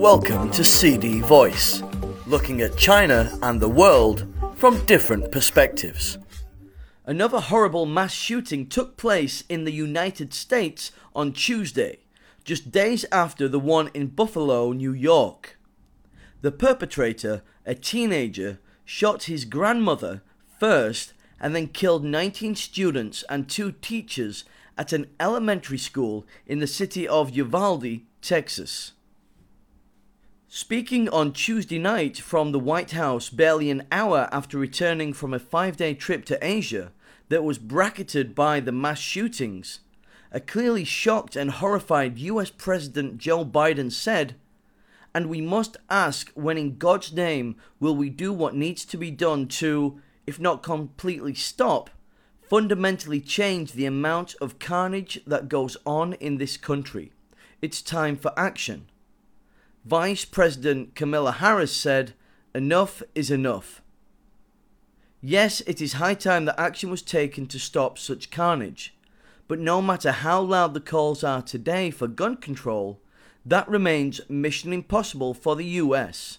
Welcome to CD Voice, looking at China and the world from different perspectives. Another horrible mass shooting took place in the United States on Tuesday, just days after the one in Buffalo, New York. The perpetrator, a teenager, shot his grandmother first and then killed 19 students and two teachers at an elementary school in the city of Uvalde, Texas. Speaking on Tuesday night from the White House barely an hour after returning from a five day trip to Asia that was bracketed by the mass shootings, a clearly shocked and horrified US President Joe Biden said, And we must ask when in God's name will we do what needs to be done to, if not completely stop, fundamentally change the amount of carnage that goes on in this country. It's time for action. Vice President Kamala Harris said, Enough is enough. Yes, it is high time that action was taken to stop such carnage, but no matter how loud the calls are today for gun control, that remains mission impossible for the US.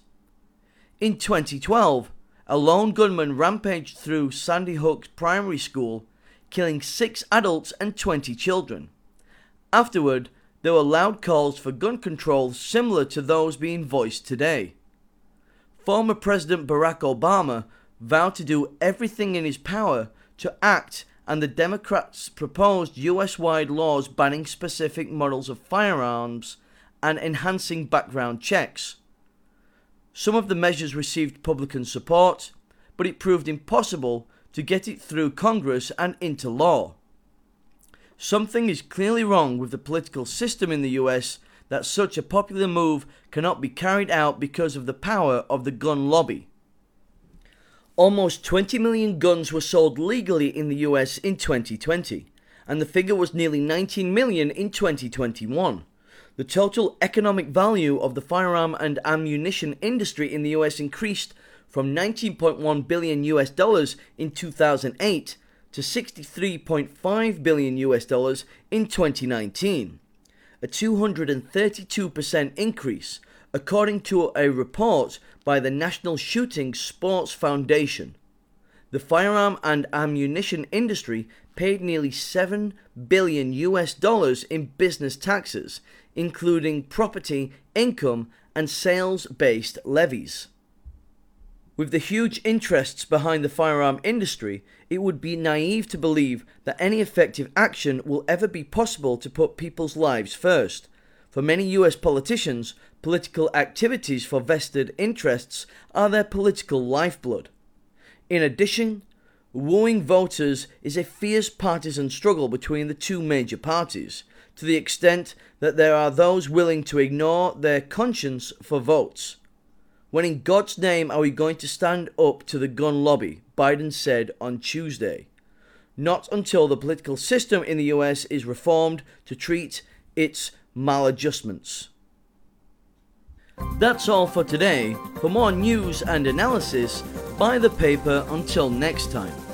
In 2012, a lone gunman rampaged through Sandy Hook's primary school, killing six adults and 20 children. Afterward, there were loud calls for gun control similar to those being voiced today. Former President Barack Obama vowed to do everything in his power to act, and the Democrats proposed US wide laws banning specific models of firearms and enhancing background checks. Some of the measures received Republican support, but it proved impossible to get it through Congress and into law. Something is clearly wrong with the political system in the US that such a popular move cannot be carried out because of the power of the gun lobby. Almost 20 million guns were sold legally in the US in 2020, and the figure was nearly 19 million in 2021. The total economic value of the firearm and ammunition industry in the US increased from 19.1 billion US dollars in 2008 to 63.5 billion US dollars in 2019, a 232% increase according to a report by the National Shooting Sports Foundation. The firearm and ammunition industry paid nearly 7 billion US dollars in business taxes, including property, income, and sales based levies. With the huge interests behind the firearm industry, it would be naive to believe that any effective action will ever be possible to put people's lives first. For many US politicians, political activities for vested interests are their political lifeblood. In addition, wooing voters is a fierce partisan struggle between the two major parties, to the extent that there are those willing to ignore their conscience for votes. When in God's name are we going to stand up to the gun lobby? Biden said on Tuesday. Not until the political system in the US is reformed to treat its maladjustments. That's all for today. For more news and analysis, buy the paper until next time.